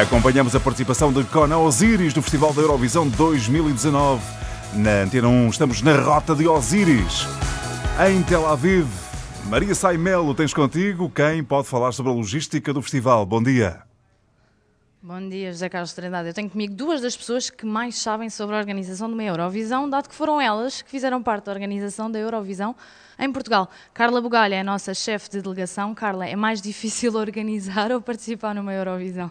Acompanhamos a participação de Conan Osiris do Festival da Eurovisão 2019. Na Antena 1 estamos na rota de Osiris. Em Tel Aviv, Maria Saimelo, tens contigo quem pode falar sobre a logística do festival. Bom dia. Bom dia, José Carlos Trindade. Eu tenho comigo duas das pessoas que mais sabem sobre a organização de uma Eurovisão, dado que foram elas que fizeram parte da organização da Eurovisão em Portugal. Carla Bugalha é a nossa chefe de delegação. Carla, é mais difícil organizar ou participar numa Eurovisão?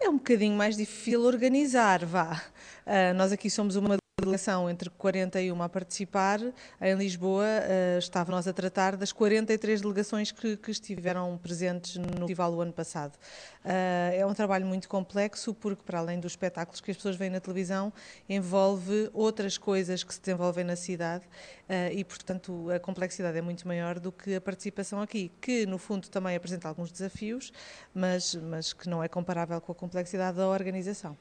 É um bocadinho mais difícil organizar, vá. Uh, nós aqui somos uma delegação entre 41 a participar. Em Lisboa uh, estávamos a tratar das 43 delegações que, que estiveram presentes no festival o ano passado. Uh, é um trabalho muito complexo porque, para além dos espetáculos que as pessoas veem na televisão, envolve outras coisas que se desenvolvem na cidade uh, e, portanto, a complexidade é muito maior do que a participação aqui, que, no fundo, também apresenta alguns desafios, mas, mas que não é comparável com a complexidade da organização.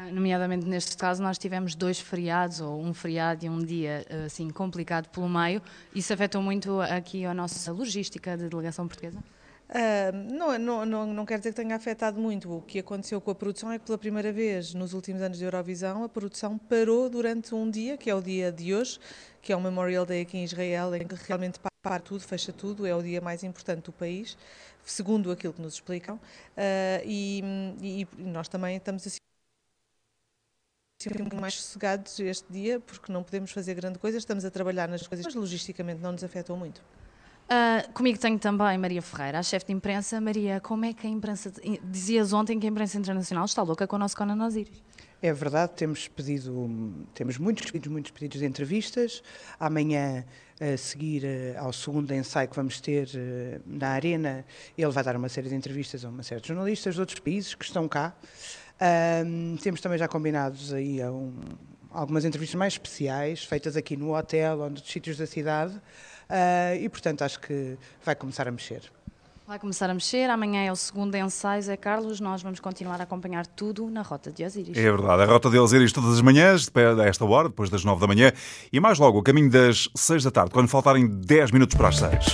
Ah, nomeadamente neste caso, nós tivemos dois feriados, ou um feriado e um dia assim complicado pelo meio. Isso afetou muito aqui a nossa logística de delegação portuguesa? Uh, não, não, não, não quer dizer que tenha afetado muito. O que aconteceu com a produção é que, pela primeira vez nos últimos anos de Eurovisão, a produção parou durante um dia, que é o dia de hoje, que é o Memorial Day aqui em Israel, em que realmente para tudo, fecha tudo, é o dia mais importante do país, segundo aquilo que nos explicam. Uh, e, e, nós também estamos assim bocadinho mais sossegados este dia, porque não podemos fazer grande coisa, estamos a trabalhar nas coisas, mas logisticamente não nos afetam muito. Uh, comigo tenho também Maria Ferreira, a chefe de imprensa. Maria, como é que a imprensa. Dizias ontem que a imprensa internacional está louca com o nosso Conan Osiris. É verdade, temos pedido, temos muitos pedidos, muitos pedidos de entrevistas. Amanhã, a seguir uh, ao segundo ensaio que vamos ter na Arena, ele vai dar uma série de entrevistas a uma série de jornalistas de outros países que estão cá. Um, temos também já combinados aí um, algumas entrevistas mais especiais, feitas aqui no hotel ou nos sítios da cidade, uh, e portanto acho que vai começar a mexer. Vai começar a mexer, amanhã é o segundo ensaio, Zé Carlos, nós vamos continuar a acompanhar tudo na Rota de Osiris. É verdade, a Rota de Osiris todas as manhãs, a esta hora, depois das nove da manhã, e mais logo, o caminho das seis da tarde, quando faltarem dez minutos para as seis.